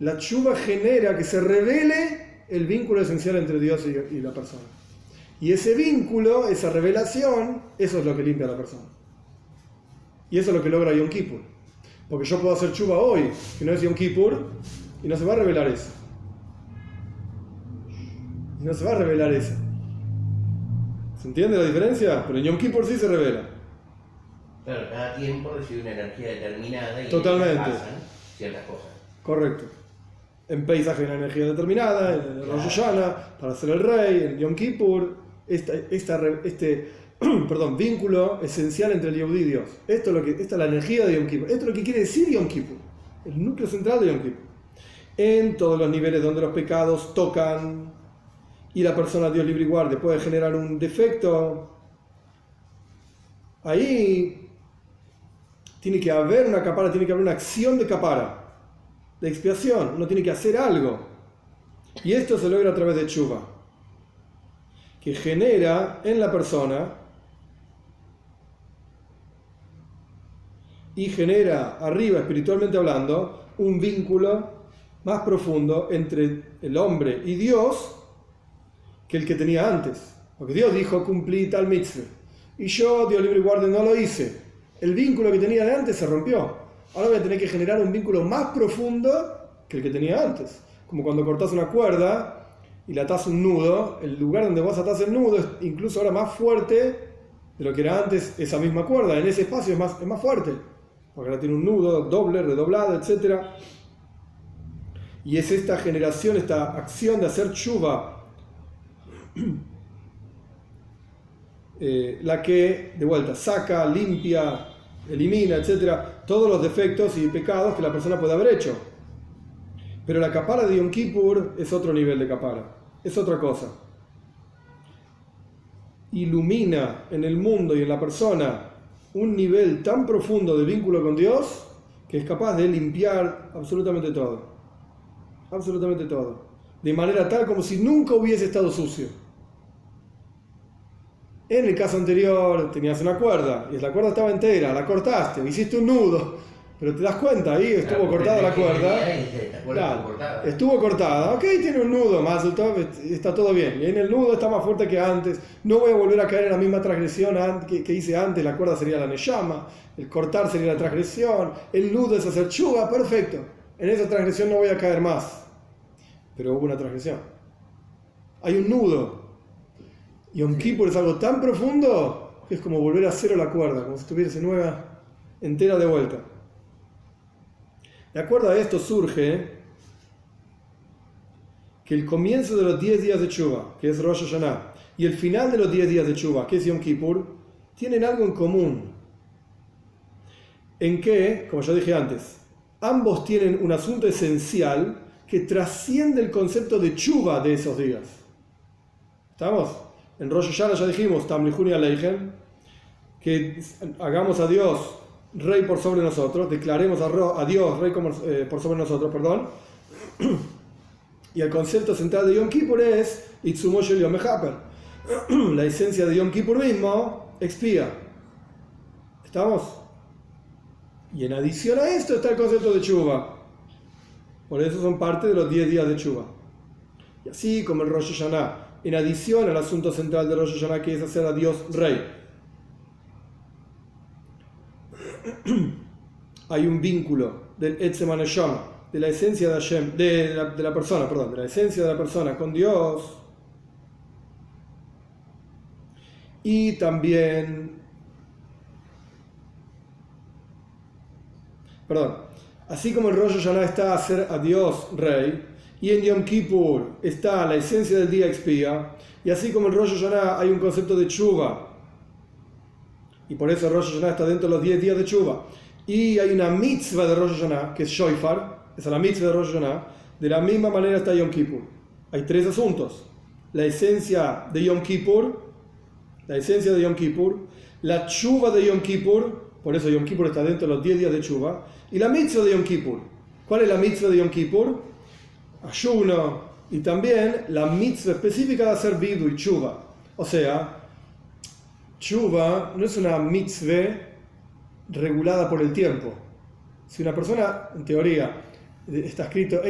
La chuva genera que se revele el vínculo esencial entre Dios y, la persona. Y ese vínculo, esa revelación, eso es lo que limpia a la persona. Y eso es lo que logra Yom Kippur. Porque yo puedo hacer chuva hoy, que no es Yom Kippur, y no se va a revelar eso. no se va a revelar eso. ¿Se entiende la diferencia? Pero en Yom Kippur sí se revela. Claro, cada tiempo recibe una energía determinada y Totalmente. pasan ciertas cosas. Correcto. En Paisaje hay una energía determinada, en el Rosh para ser el rey, en Yom Kippur, esta, este (clears throat) perdón, vínculo esencial entre el Yehudi y Dios. Esto es, lo que, esta es la energía de Yom Kippur. Esto es lo que quiere decir Yom Kippur, el núcleo central de Yom Kippur. En todos los niveles donde los pecados tocan y la persona, Dios libre y guarde, puede generar un defecto, ahí tiene que haber una capara, tiene que haber una acción de capara, de expiación, uno tiene que hacer algo. Y esto se logra a través de chuva, que genera en la persona y genera arriba, espiritualmente hablando, un vínculo más profundo entre el hombre y Dios que el que tenía antes. Porque Dios dijo, cumplí tal mitzvah. Y yo, Dios libre y guarde, no lo hice el vínculo que tenía de antes se rompió. Ahora voy a tener que generar un vínculo más profundo que el que tenía antes. Como cuando cortas una cuerda y le atas un nudo, el lugar donde vos atás el nudo es incluso ahora más fuerte de lo que era antes esa misma cuerda. En ese espacio es más, es más fuerte, porque ahora tiene un nudo doble, redoblado, etc. Y es esta generación, esta acción de hacer chuva eh, la que, de vuelta, saca, limpia, elimina, etcétera, todos los defectos y pecados que la persona puede haber hecho. Pero la capara de Yom Kippur es otro nivel de capara, es otra cosa. Ilumina en el mundo y en la persona un nivel tan profundo de vínculo con Dios que es capaz de limpiar absolutamente todo. Absolutamente todo. De manera tal como si nunca hubiese estado sucio. En el caso anterior tenías una cuerda y la cuerda estaba entera, la cortaste, hiciste un nudo, pero te das cuenta, ahí estuvo cortada la cuerda. estuvo cortada, ok, tiene un nudo más, está todo bien. Y en el nudo está más fuerte que antes, no voy a volver a caer en la misma transgresión que, hice antes, la cuerda sería la neyama, el cortar sería la transgresión, el nudo es hacer chuga, perfecto. En esa transgresión no voy a caer más. Pero hubo una transgresión. Hay un nudo, Yom Kippur es algo tan profundo que es como volver a cero la cuerda, como si estuviese nueva, entera de vuelta. De acuerdo a esto surge que el comienzo de los 10 días de Chuba, que es Rosh Hashanah, y el final de los 10 días de Chuba, que es Yom Kippur, tienen algo en común. En que, como ya dije antes, ambos tienen un asunto esencial que trasciende el concepto de chuva de esos días. ¿Estamos? En Rosh Hashanah ya dijimos, Tamlihun y Aleijem, que hagamos a Dios rey por sobre nosotros, declaremos a, Dios rey eh, por sobre nosotros, perdón. Y el concepto central de Yom Kippur es Itzumoshel Yom (clears throat) La esencia de Yom Kippur mismo expía. ¿Estamos? Y en adición a esto está el concepto de Chuba. Por eso son parte de los 10 días de Chuba. Y así como el Rosh Hashanah, en adición al asunto central de Rosh Hashanah que es hacer a Dios rey. (clears throat) Hay un vínculo del Etzeman de la esencia de, la, persona, perdón, de la esencia de la persona con Dios. Y también, perdón, así como el ya no está a ser a Dios rey, y en Yom Kippur está la esencia del día expía, y así como el rollo Yonah hay un concepto de chuva, y por eso rollo Yonah está dentro de los 10 días de chuva, y hay una mitzvah de rollo Yonah, que es Shoifar, esa es la mitzvah de Rosh Hashanah, de la misma manera está Yom Kippur. Hay tres asuntos. La esencia de Yom Kippur, la esencia de Yom Kippur, la chuva de Yom Kippur, por eso Yom Kippur está dentro de los 10 días de chuva, y la mitzvah de Yom Kippur. ¿Cuál es la mitzvah de Yom Kippur? Ayuno, y también la mitzvah específica de hacer vidu y chuva. O sea, chuva no es una mitzvah regulada por el tiempo. Si una persona, en teoría, está escrito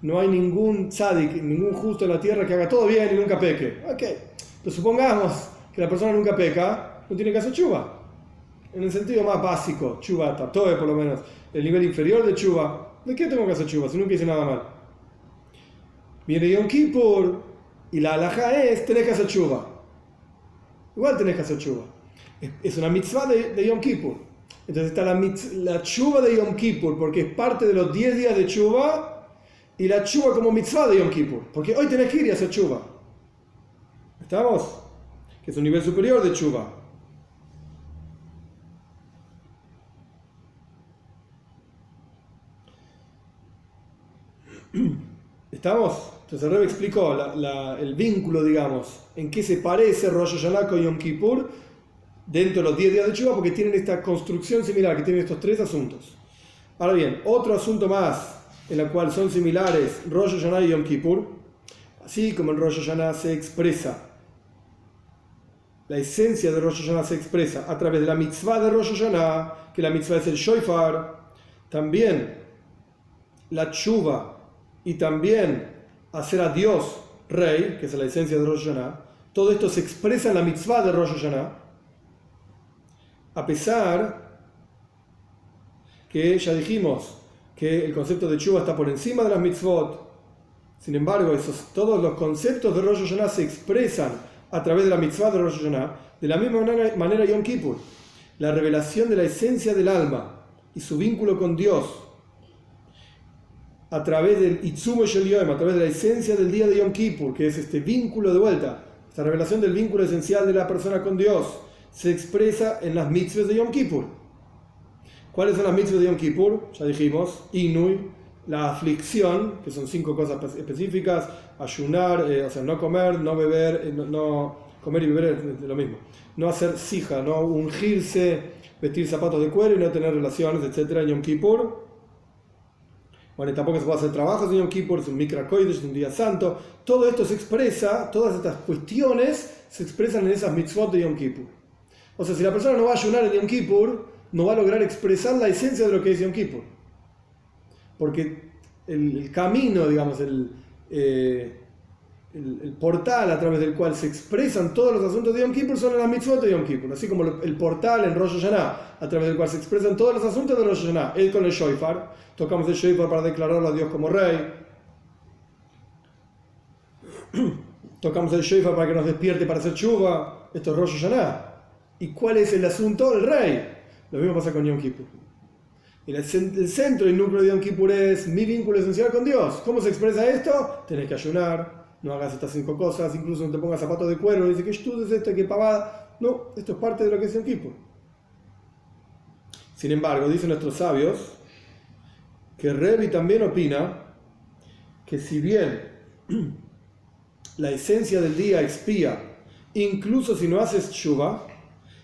no hay ningún tzadik, ningún justo en la tierra que haga todo bien y nunca peque. Ok, pero supongamos que la persona nunca peca, no tiene que hacer chuva. En el sentido más básico, chuva, tatoe por lo menos, el nivel inferior de chuva. ¿De qué tengo que hacer chuva si nunca hice nada mal? Viene Yom Kippur y la alhaja es, tenés que hacer chuva. Igual tenés que hacer chuva. Es una mitzvah de, de Yom Kippur. Entonces está la, la chuva de Yom Kippur, porque es parte de los 10 días de chuva, y la chuva como mitzvah de Yom Kippur, porque hoy tenés que ir a hacer chuva. ¿Estamos? Que es un nivel superior de chuva. (clears throat) ¿Estamos? Entonces el Rebbe explicó el vínculo, digamos, en qué se parece Rosh Hashanah con Yom Kippur dentro de los 10 días de Chuba porque tienen esta construcción similar, que tienen estos tres asuntos. Ahora bien, otro asunto más en el cual son similares Rosh Hashanah y Yom Kippur, así como en Rosh Hashanah se expresa, la esencia de Rosh Hashanah se expresa a través de la mitzvah de Rosh Hashanah, que la mitzvah es el Shoifar, también la Chuba y también hacer a Dios rey, que es la esencia de Rosh Hashanah, todo esto se expresa en la mitzvah de Rosh Hashanah, a pesar que ya dijimos que el concepto de chuva está por encima de las mitzvot, sin embargo, todos los conceptos de Rosh Hashanah se expresan a través de la mitzvah de Rosh Hashanah, de la misma manera, manera Yom Kippur, la revelación de la esencia del alma y su vínculo con Dios, a través del Itzumo Yom, a través de la esencia del día de Yom Kippur, que es este vínculo de vuelta, esta revelación del vínculo esencial de la persona con Dios, se expresa en las mitzvahs de Yom Kippur. ¿Cuáles son las mitzvahs de Yom Kippur? Ya dijimos, Inui, la aflicción, que son cinco cosas específicas, ayunar, eh, o sea, no comer, no beber, eh, no, comer y beber es lo mismo, no hacer sija, no ungirse, vestir zapatos de cuero y no tener relaciones, etcétera, en Yom Kippur. Bueno, tampoco se puede hacer trabajo en Yom Kippur, es un microcoides, es un día santo. Todo esto se expresa, todas estas cuestiones se expresan en esas mitzvot de Yom Kippur. O sea, si la persona no va a ayunar en Yom Kippur, no va a lograr expresar la esencia de lo que es Yom Kippur. Porque el, camino, digamos, eh, el, portal a través del cual se expresan todos los asuntos de Yom Kippur son las mitzvot de Yom Kippur. Así como el portal en Rosh Hashanah, a través del cual se expresan todos los asuntos de Rosh Hashanah. Él con el Shoifar, tocamos el Shoifar para declararlo a Dios como rey. (clears throat) tocamos el Shoifar para que nos despierte para hacer chuva. Esto es Rosh Hashanah. ¿Y cuál es el asunto? El rey. Lo mismo pasa con Yom Kippur. El, centro y núcleo de Yom Kippur es mi vínculo esencial con Dios. ¿Cómo se expresa esto? Tienes que ayunar, no hagas estas cinco cosas, incluso no te pongas zapatos de cuero, dice que es esto, que pavada. No, esto es parte de lo que es Yom Kippur. Sin embargo, dicen nuestros sabios que Revi también opina que si bien (clears throat) la esencia del día expía, incluso si no haces shuba,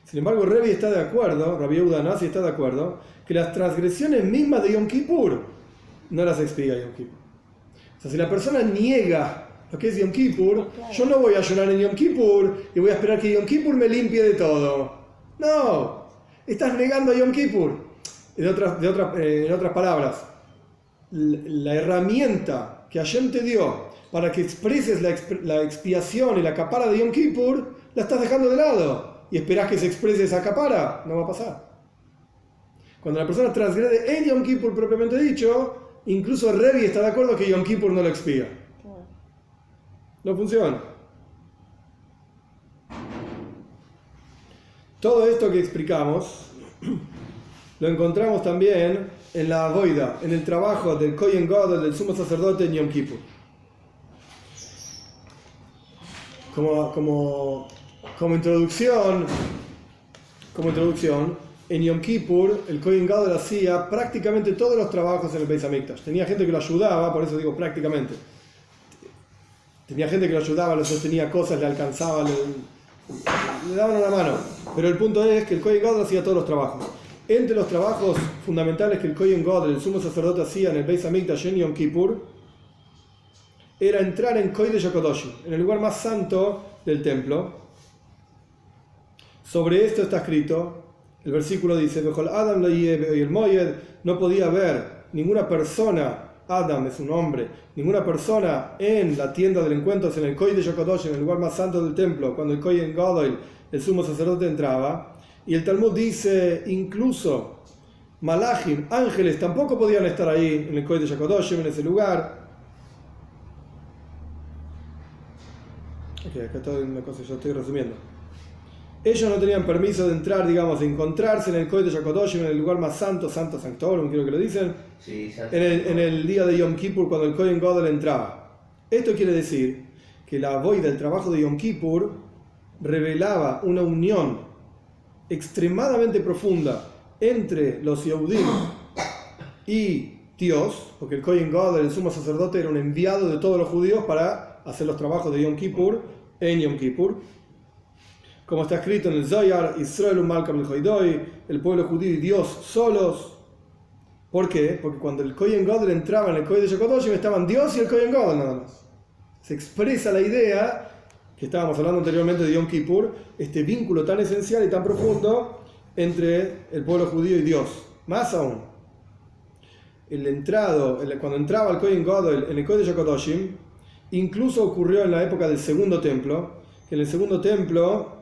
sin embargo Revi está de acuerdo, Rabbi Udanasi está de acuerdo, que las transgresiones mismas de Yom Kippur no las expía Yom Kippur. O sea, si la persona niega lo que es Yom Kippur, yo no voy a llorar en Yom Kippur y voy a esperar que Yom Kippur me limpie de todo. No, estás negando a Yom Kippur. De otras, de otras, eh, en otras palabras, la herramienta que Hashem te dio para que expreses la, la, expiación y la capara de Yom Kippur, la estás dejando de lado y esperás que se exprese esa capara, no va a pasar. Cuando la persona transgrede en Yom Kippur propiamente dicho, incluso Revi está de acuerdo que Yom Kippur no lo expía. No funciona. Todo esto que explicamos (clears throat) lo encontramos también en la boida, en el trabajo del Kohen del sumo sacerdote en Yom Kippur. Como, como, como introducción, como introducción, en Yom Kippur el Kohen Gadol hacía prácticamente todos los trabajos en el Beis Hamikdash. Tenía gente que lo ayudaba, por eso digo prácticamente. Tenía gente que lo ayudaba, le sostenía cosas, le alcanzaba, le, le daban una mano. Pero el punto es que el Kohen Gadol hacía todos los trabajos. Entre los trabajos fundamentales que el Kohen Gadol, el sumo sacerdote, hacía en el Beis Hamikdash en Yom Kippur, era entrar en Kodesh Yokodoshi, en el lugar más santo del templo. Sobre esto está escrito, el versículo dice, Adam no podía haber ninguna persona, Adam es un hombre, ninguna persona en la tienda del encuentro, en el Kodesh Yokodoshi, en el lugar más santo del templo, cuando el Kohen Gadol, el sumo sacerdote, entraba, y el Talmud dice, incluso Malachim, ángeles, tampoco podían estar ahí en el Kohen de Yakodoshim, en ese lugar. Ok, acá está una cosa, yo estoy resumiendo. Ellos no tenían permiso de entrar, digamos, de encontrarse en el de Yakodoshim, en el lugar más santo, santo sanctorum, creo que lo dicen, Sí, en el, en el día de Yom Kippur, cuando el Kohen Gadol entraba. Esto quiere decir que la voy del trabajo de Yom Kippur revelaba una unión extremadamente profunda entre los Yehudim y Dios, porque el Kohen Gadol, el sumo sacerdote, era un enviado de todos los judíos para hacer los trabajos de Yom Kippur en Yom Kippur. Como está escrito en el Zoyar, Israel Malkam el el pueblo judío y Dios solos. ¿Por qué? Porque cuando el Kohen Gadol entraba en el Kohen de Yokodoshim estaban Dios y el Kohen Gadol nada más. Se expresa la idea que estábamos hablando anteriormente de Yom Kippur, este vínculo tan esencial y tan profundo entre el pueblo judío y Dios. Más aún, el entrado, cuando entraba el Kohen Gadol en el Kohen de Yokodoshim, incluso ocurrió en la época del segundo templo, que en el segundo templo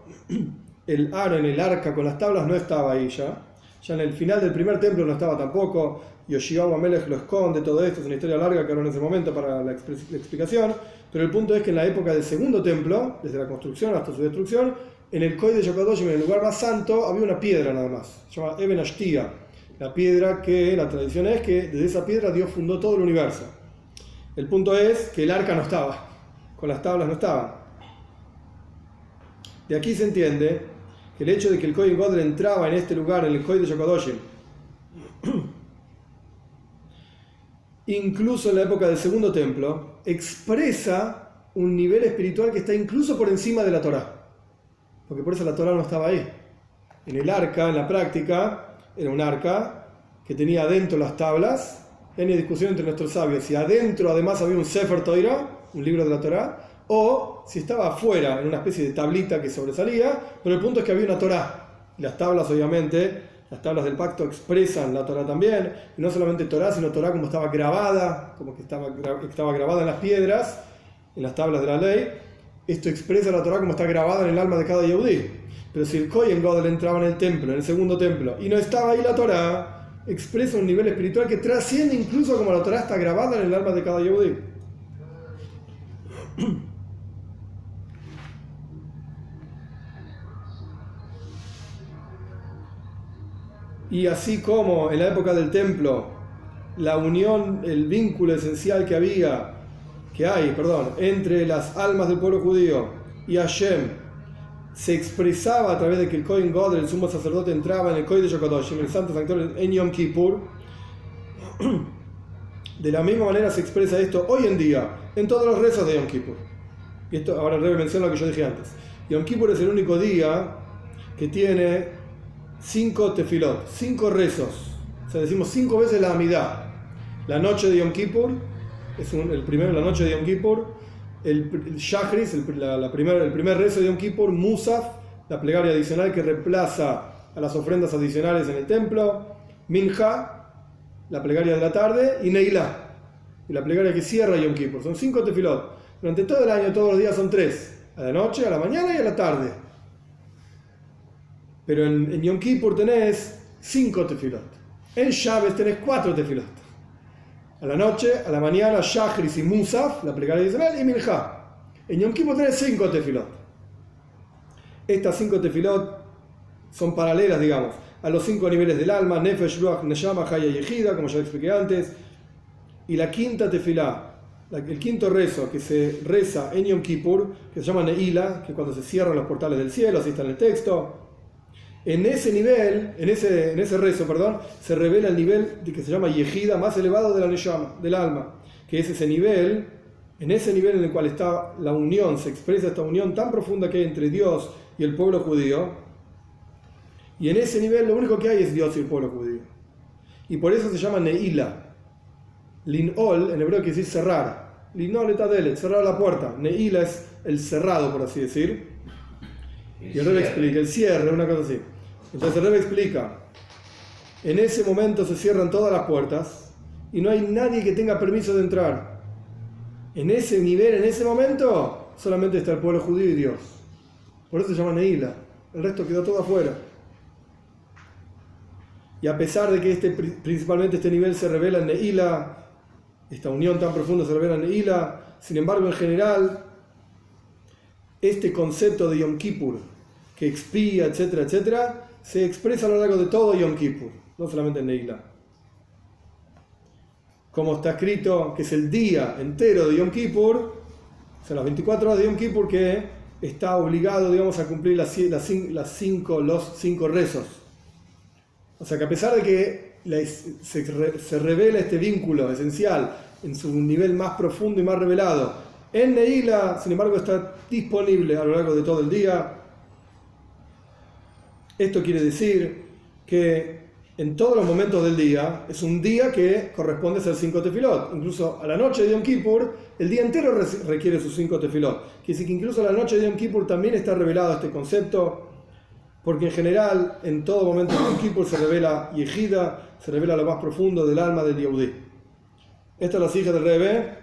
el en el arca con las tablas no estaba ahí ya, ya en el final del primer templo no estaba tampoco, Yoshiawa Melech lo esconde, todo esto es una historia larga que ahora en ese momento para la, explicación, pero el punto es que en la época del segundo templo, desde la construcción hasta su destrucción, en el Koi de Yokodoshim, en el lugar más santo, había una piedra nada más, se llama Eben Ashtia, la piedra que la tradición es que desde esa piedra Dios fundó todo el universo. El punto es que el arca no estaba, con las tablas no estaban. De aquí se entiende que el hecho de que el Kohen Godel entraba en este lugar, en el Koi de Yokodoshim, (clears throat) incluso en la época del segundo templo, expresa un nivel espiritual que está incluso por encima de la Torah. Porque por eso la Torah no estaba ahí. En el arca, en la práctica, era un arca que tenía adentro las tablas. Hay discusión entre nuestros sabios si adentro además había un Sefer Torah, un libro de la Torah, o si estaba afuera, en una especie de tablita que sobresalía, pero el punto es que había una Torah. Y las tablas, obviamente, las tablas del pacto expresan la Torah también, y no solamente Torah, sino Torah como estaba grabada, como que estaba, estaba grabada en las piedras, en las tablas de la ley. Esto expresa la Torah como está grabada en el alma de cada Yehudí. Pero si el Kohen Godel entraba en el templo, en el segundo templo, y no estaba ahí la Torah, expresa un nivel espiritual que trasciende incluso como la Torah está grabada en el alma de cada Yehudí. Y así como en la época del templo, la unión, el vínculo esencial que había, que hay, perdón, entre las almas del pueblo judío y Hashem, se expresaba a través de que el Kohen God, el sumo sacerdote, entraba en el Kohen de Yokodoshim, el santo sanctuario en Yom Kippur. De la misma manera se expresa esto hoy en día en todos los rezos de Yom Kippur. Y esto ahora Rebe menciona lo que yo dije antes. Yom Kippur es el único día que tiene cinco tefilot, cinco rezos. O sea, decimos cinco veces la amidad. La noche de Yom Kippur, es el primero, la noche de Yom Kippur, el, el Shachris, el, primer, rezo de Yom Kippur, Musaf, la plegaria adicional que reemplaza a las ofrendas adicionales en el templo, Minja, la plegaria de la tarde, y Neilá, la plegaria que cierra Yom Kippur. Son cinco tefilot. Durante todo el año, todos los días son tres. A la noche, a la mañana y a la tarde. Pero en, en Yom Kippur tenés cinco tefilot. En Shabbat tenés cuatro tefilot. A la noche, a la mañana, Shachris y Musaf, la plegaria de Israel, y Minja. En Yom Kippur tenés cinco tefilot. Estas cinco tefilot son paralelas, digamos, a los cinco niveles del alma, Nefesh, Ruach, Neshama, Haya y Ejida, como ya expliqué antes. Y la quinta tefilá, el quinto rezo que se reza en Yom Kippur, que se llama Neila, que cuando se cierran los portales del cielo, así está en el texto. En ese nivel, en ese, en ese rezo, perdón, se revela el nivel de que se llama Yehida más elevado de la Neshama, del alma, que es ese nivel, en ese nivel en el cual está la unión, se expresa esta unión tan profunda que hay entre Dios y el pueblo judío. Y en ese nivel lo único que hay es Dios y el pueblo judío. Y por eso se llama Neila. Linol, en hebreo quiere decir cerrar. Linol etadelet, cerrar la puerta. Neila es el cerrado, por así decir. Y el Rebbe explica, el cierre, una cosa así. Entonces el Rebbe explica, en ese momento se cierran todas las puertas y no hay nadie que tenga permiso de entrar. En ese nivel, en ese momento, solamente está el pueblo judío y Dios. Por eso se llama Neila. El resto quedó todo afuera. Y a pesar de que este, principalmente este nivel se revela en Neila, esta unión tan profunda se revela en Neila, sin embargo, en general, este concepto de Yom Kippur, que expía, etcétera, etcétera, se expresa a lo largo de todo Yom Kippur, no solamente en Neila. Como está escrito, que es el día entero de Yom Kippur, o sea, las 24 horas de Yom Kippur, que está obligado, digamos, a cumplir las, cinco, los cinco rezos. O sea que a pesar de que se, se revela este vínculo esencial en su nivel más profundo y más revelado en Neila, sin embargo, está disponible a lo largo de todo el día. Esto quiere decir que en todos los momentos del día es un día que corresponde a ser cinco tefilot. Incluso a la noche de Yom Kippur, el día entero requiere sus cinco tefilot. Quiere decir que incluso a la noche de Yom Kippur también está revelado este concepto, porque en general en todo momento de Yom Kippur se revela Yehida, se revela lo más profundo del alma del Yehudí. Esta es la hija del Rebbe.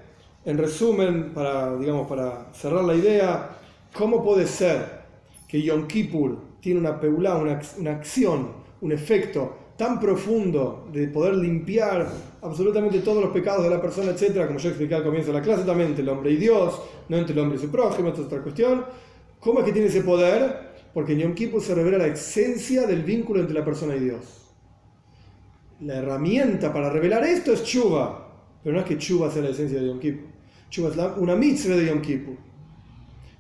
En resumen, para, digamos, para cerrar la idea, ¿cómo puede ser que Yom Kippur tiene una peulá, una, una acción, un efecto tan profundo de poder limpiar absolutamente todos los pecados de la persona, etcétera, como yo expliqué al comienzo de la clase, también entre el hombre y Dios, no entre el hombre y su prójimo, esta es otra cuestión. ¿Cómo es que tiene ese poder? Porque en Yom Kippur se revela la esencia del vínculo entre la persona y Dios. La herramienta para revelar esto es Chuba, pero no es que Chuba sea la esencia de Yom Kippur. Chuba es la, una mitzvah de Yom Kippur.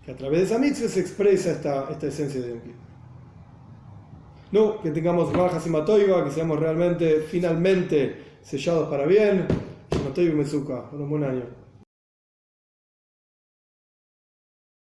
Que a través de esa mitzvah se expresa esta, esta esencia de Yom Kippur. No, que tengamos bajas y matoiva, que seamos realmente, finalmente, sellados para bien. Matoiva y Mezuka. Un buen año.